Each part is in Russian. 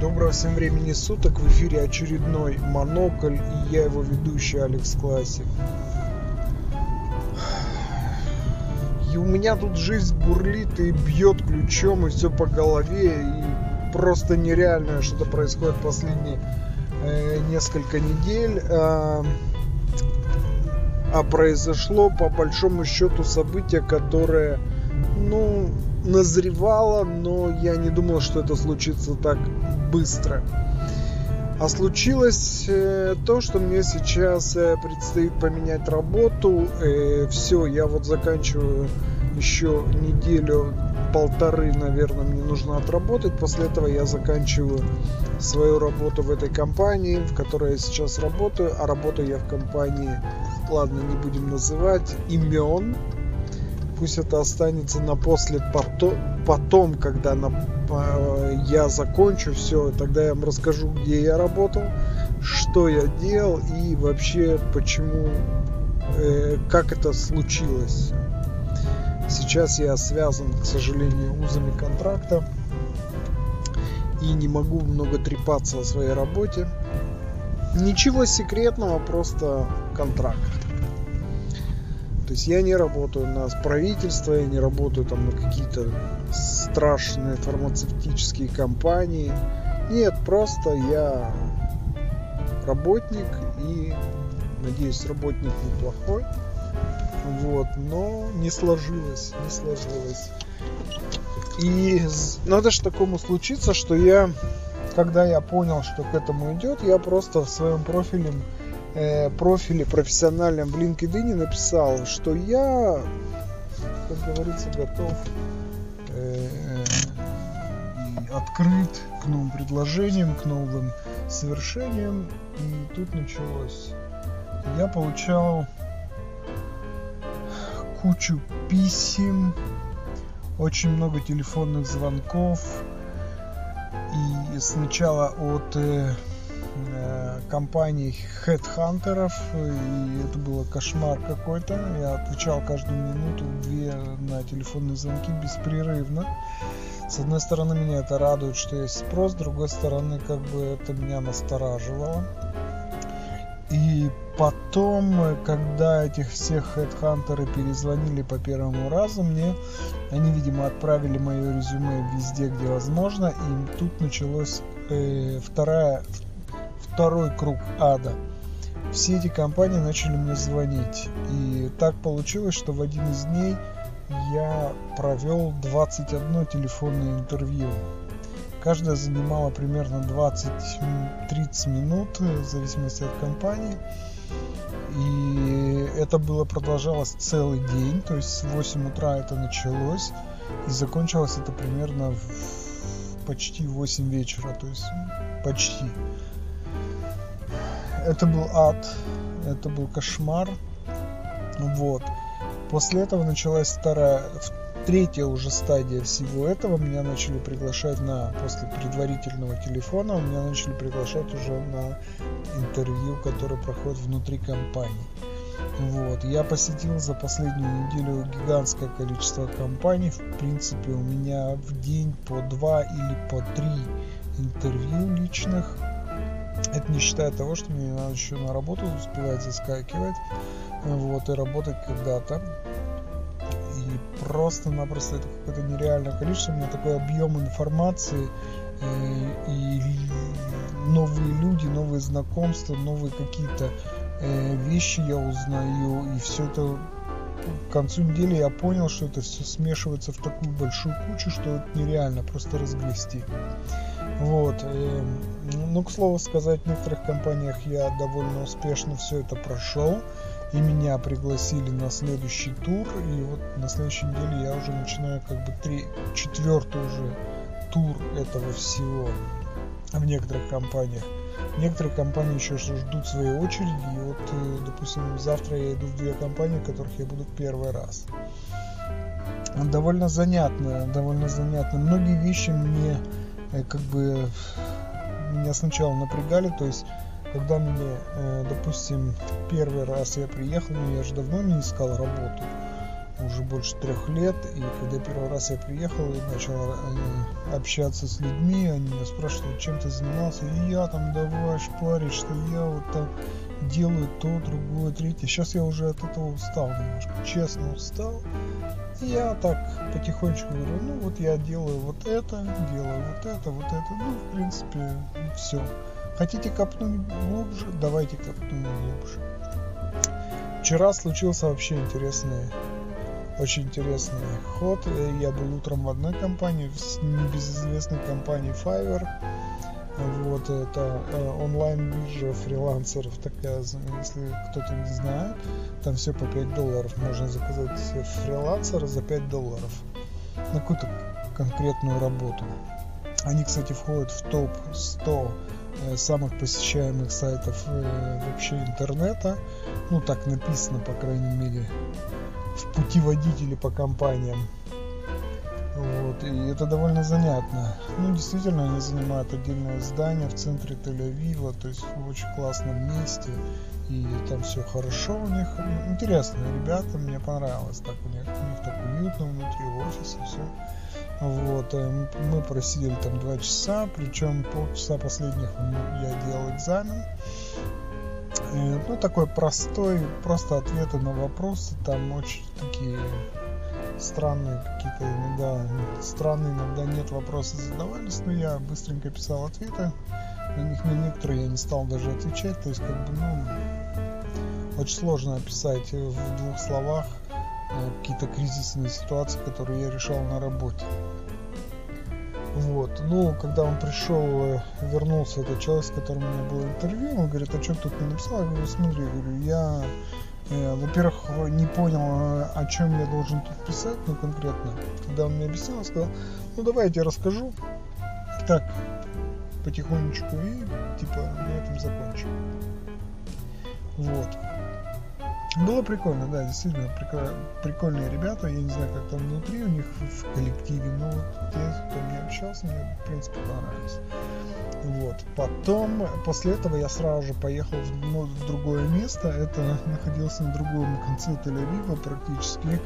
Доброго всем времени суток. В эфире очередной Монокль и я его ведущий Алекс Классик. И у меня тут жизнь бурлит и бьет ключом и все по голове. И просто нереальное что-то происходит последние э, несколько недель. Э, а произошло по большому счету событие, которое, ну, назревало, но я не думал, что это случится так быстро. А случилось э, то, что мне сейчас э, предстоит поменять работу. Э, все, я вот заканчиваю еще неделю, полторы, наверное, мне нужно отработать. После этого я заканчиваю свою работу в этой компании, в которой я сейчас работаю. А работаю я в компании, ладно, не будем называть имен, пусть это останется на после потом, потом когда на, я закончу все, тогда я вам расскажу, где я работал, что я делал и вообще почему, э, как это случилось. Сейчас я связан, к сожалению, узами контракта и не могу много трепаться о своей работе. Ничего секретного, просто контракт. То есть я не работаю на правительство, я не работаю там на какие-то страшные фармацевтические компании. Нет, просто я работник и, надеюсь, работник неплохой. Вот, но не сложилось, не сложилось. И надо же такому случиться, что я, когда я понял, что к этому идет, я просто в своем профиле профиле профессиональном в LinkedIn написал, что я, как говорится, готов э, и открыт к новым предложениям, к новым совершениям. И тут началось. Я получал кучу писем, очень много телефонных звонков. И сначала от э, Э, компаний хедхантеров, и это было кошмар какой-то. Я отвечал каждую минуту две на телефонные звонки беспрерывно. С одной стороны, меня это радует, что есть спрос, с другой стороны, как бы это меня настораживало. И потом, когда этих всех хедхантеры перезвонили по первому разу, мне они, видимо, отправили мое резюме везде, где возможно, и тут началась э, вторая, второй круг ада. Все эти компании начали мне звонить. И так получилось, что в один из дней я провел 21 телефонное интервью. Каждая занимала примерно 20-30 минут, в зависимости от компании. И это было продолжалось целый день, то есть с 8 утра это началось, и закончилось это примерно в почти 8 вечера, то есть почти это был ад, это был кошмар. Вот. После этого началась вторая, третья уже стадия всего этого. Меня начали приглашать на, после предварительного телефона, меня начали приглашать уже на интервью, которое проходит внутри компании. Вот. Я посетил за последнюю неделю гигантское количество компаний. В принципе, у меня в день по два или по три интервью личных. Это не считая того, что мне надо еще на работу успевать заскакивать, вот, и работать когда-то. И просто-напросто это какое-то нереальное количество, у меня такой объем информации, и, и новые люди, новые знакомства, новые какие-то э, вещи я узнаю, и все это к концу недели я понял, что это все смешивается в такую большую кучу, что это нереально просто разгрести. Вот. Эм, ну, к слову сказать, в некоторых компаниях я довольно успешно все это прошел. И меня пригласили на следующий тур. И вот на следующей неделе я уже начинаю как бы три, четвертый уже тур этого всего в некоторых компаниях. Некоторые компании еще ждут своей очереди. И вот, э, допустим, завтра я иду в две компании, в которых я буду первый раз. Довольно занятно, довольно занятно. Многие вещи мне Э, как бы меня сначала напрягали, то есть когда мне, э, допустим, первый раз я приехал, я же давно не искал работу, уже больше трех лет. И когда первый раз я приехал и начал э, общаться с людьми, они меня спрашивают, чем ты занимался. И я там давай шпарить, что я вот так делаю то, другое, третье. Сейчас я уже от этого устал немножко, честно устал. И я так потихонечку говорю, ну вот я делаю вот это, делаю вот это, вот это. Ну, в принципе, все. Хотите копнуть глубже? Давайте копнем глубже. Вчера случился вообще интересный, очень интересный ход. Я был утром в одной компании, в небезызвестной компании Fiverr. Вот это э, онлайн-биржа фрилансеров такая, если кто-то не знает. Там все по 5 долларов. Можно заказать фрилансера за 5 долларов на какую-то конкретную работу. Они, кстати, входят в топ 100 Э, самых посещаемых сайтов э, вообще интернета. Ну, так написано, по крайней мере, в путеводителе по компаниям. Вот, и это довольно занятно. Ну, действительно, они занимают отдельное здание в центре Тель-Авива, то есть в очень классном месте, и там все хорошо у них. Интересные ребята, мне понравилось так у них, у них так уютно внутри в офисе, все. Вот, э, мы просидели там два часа, причем полчаса последних я делал экзамен. Э, ну, такой простой, просто ответы на вопросы, там очень такие странные какие-то иногда, странные иногда нет вопросы задавались, но я быстренько писал ответы, на них на некоторые я не стал даже отвечать, то есть как бы, ну, очень сложно описать в двух словах Э, какие-то кризисные ситуации, которые я решал на работе. Вот. Ну, когда он пришел, э, вернулся этот человек, с которым у меня было интервью, он говорит, а что тут не написал? Я говорю, смотри, говорю, я, э, во-первых, не понял, э, о чем я должен тут писать, ну, конкретно. Когда он мне объяснял, сказал, ну, давай я тебе расскажу. Так, потихонечку и, типа, на этом закончим. Вот. Было прикольно, да, действительно, прикольные ребята. Я не знаю, как там внутри у них в коллективе, но вот те, кто мне общался, мне, в принципе, понравилось. Вот. Потом, после этого я сразу же поехал в, ну, в другое место. Это находился на другом конце Тель-Авива практически.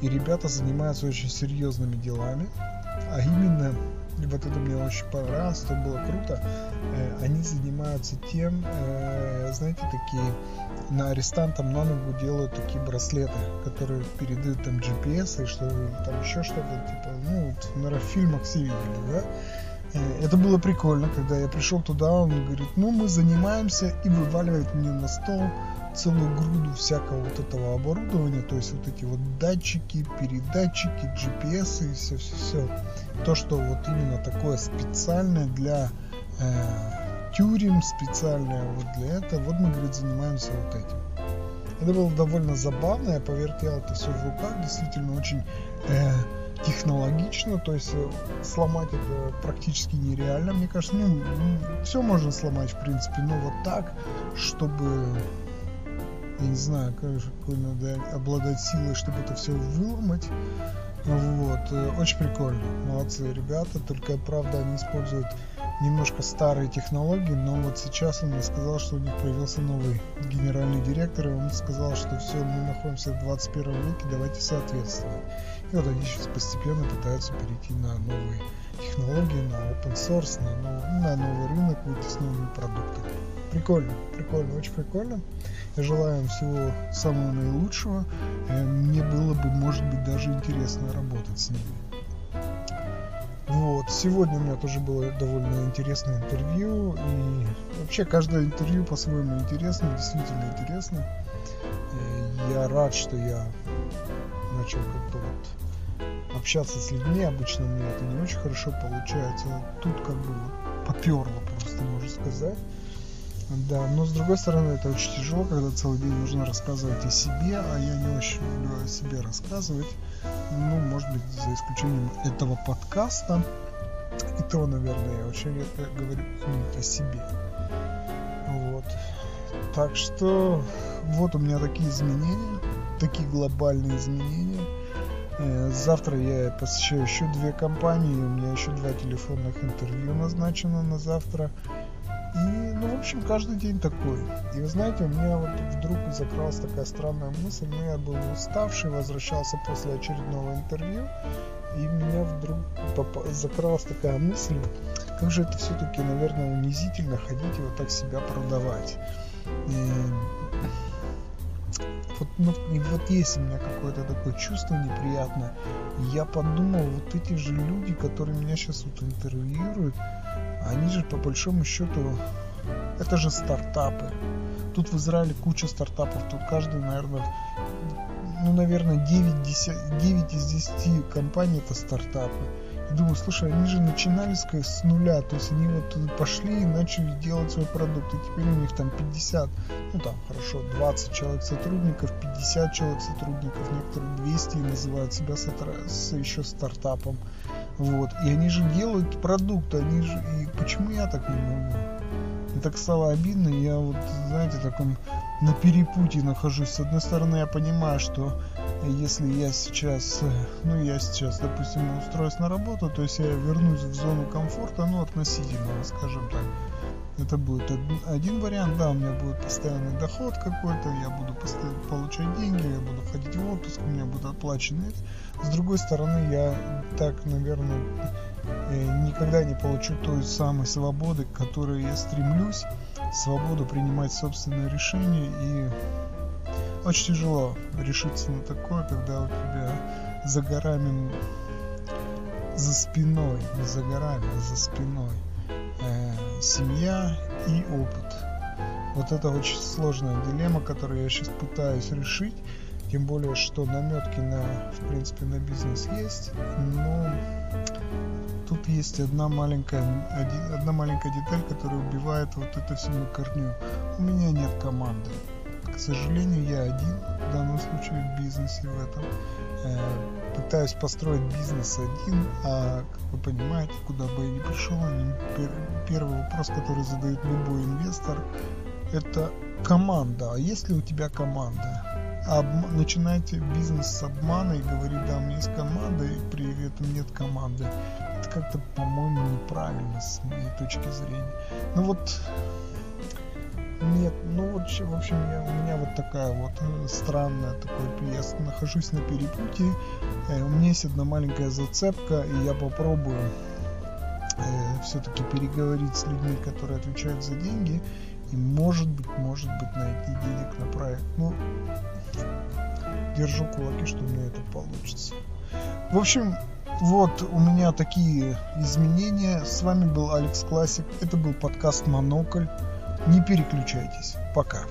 И ребята занимаются очень серьезными делами. А именно, и вот это мне очень понравилось, это было круто. Э, они занимаются тем, э, знаете, такие на арестантам на ногу делают такие браслеты, которые передают там GPS и что там еще что-то, типа, ну, вот, наверное, в фильмах все видели, да? Э, это было прикольно, когда я пришел туда, он говорит, ну, мы занимаемся, и вываливает мне на стол целую груду всякого вот этого оборудования, то есть вот эти вот датчики, передатчики, GPS и все-все-все. То, что вот именно такое специальное для э, тюрем специальное вот для этого. Вот мы, говорит, занимаемся вот этим. Это было довольно забавно, я повертел это все в руках, действительно очень э, технологично, то есть э, сломать это практически нереально, мне кажется, ну, все можно сломать в принципе, но вот так, чтобы, я не знаю, какой надо обладать силой, чтобы это все выломать, вот, э, очень прикольно, молодцы ребята, только правда они используют немножко старые технологии, но вот сейчас он мне сказал, что у них появился новый генеральный директор, и он сказал, что все, мы находимся в 21 веке, давайте соответствовать. И вот они сейчас постепенно пытаются перейти на новые технологии, на open source, на, нов, на новый рынок, выйти с новыми продуктами. Прикольно, прикольно, очень прикольно. Им всего самого наилучшего. Э, мне было бы, может быть, даже интересно работать с ними. Вот. Сегодня у меня тоже было довольно интересное интервью. И вообще каждое интервью по-своему интересно, действительно интересно. И я рад, что я начал как-то вот общаться с людьми. Обычно мне это не очень хорошо получается. Тут как бы поперло просто, можно сказать. Да, но с другой стороны, это очень тяжело, когда целый день нужно рассказывать о себе, а я не очень люблю о себе рассказывать. Ну, может быть, за исключением этого подкаста. И то, наверное, я очень редко говорю о себе. Вот. Так что вот у меня такие изменения, такие глобальные изменения. Э, завтра я посещаю еще две компании, у меня еще два телефонных интервью назначено на завтра. И, общем, каждый день такой. И вы знаете, у меня вот вдруг закралась такая странная мысль, ну я был уставший, возвращался после очередного интервью, и меня вдруг закралась такая мысль, как же это все-таки, наверное, унизительно ходить и вот так себя продавать. И вот, ну, и вот есть у меня какое-то такое чувство неприятное. Я подумал, вот эти же люди, которые меня сейчас вот интервьюируют, они же по большому счету, это же стартапы. Тут в Израиле куча стартапов, тут каждый, наверное, ну, наверное, 9, 10, 9 из 10 компаний это стартапы. И думаю, слушай, они же начинали с, нуля, то есть они вот пошли и начали делать свой продукт, и теперь у них там 50, ну там хорошо, 20 человек сотрудников, 50 человек сотрудников, некоторые 200 и называют себя с, еще стартапом. Вот. И они же делают продукт, они же... И почему я так не могу? Мне так стало обидно, я вот, знаете, таком на перепутье нахожусь. С одной стороны, я понимаю, что если я сейчас, ну, я сейчас, допустим, устроюсь на работу, то есть я вернусь в зону комфорта, ну, относительно, скажем так. Это будет один вариант, да, у меня будет постоянный доход какой-то, я буду постоянно получать деньги, я буду ходить в отпуск, у меня будут оплачены. С другой стороны, я так, наверное, э, никогда не получу той самой свободы, к которой я стремлюсь, свободу принимать собственные решения и очень тяжело решиться на такое, когда у тебя за горами, за спиной, не за горами, а за спиной э, семья и опыт. Вот это очень сложная дилемма, которую я сейчас пытаюсь решить. Тем более, что наметки на, в принципе, на бизнес есть, но тут есть одна маленькая, одна маленькая деталь, которая убивает вот это все на корню. У меня нет команды. К сожалению, я один в данном случае в бизнесе в этом. Э, пытаюсь построить бизнес один, а как вы понимаете, куда бы я ни пришел, первый вопрос, который задает любой инвестор, это команда. А есть ли у тебя команда? Об... Начинаете бизнес с обмана и говорить, да, у меня есть команда, и при этом нет команды. Это как-то, по-моему, неправильно с моей точки зрения. Ну вот нет, ну вот, в общем, я, у меня вот такая вот странная такой, я нахожусь на перепутье, э, у меня есть одна маленькая зацепка, и я попробую э, все-таки переговорить с людьми, которые отвечают за деньги, и может быть, может быть, найти денег на проект. Ну, держу кулаки, что у меня это получится. В общем, вот у меня такие изменения. С вами был Алекс Классик. Это был подкаст Монокль. Не переключайтесь. Пока.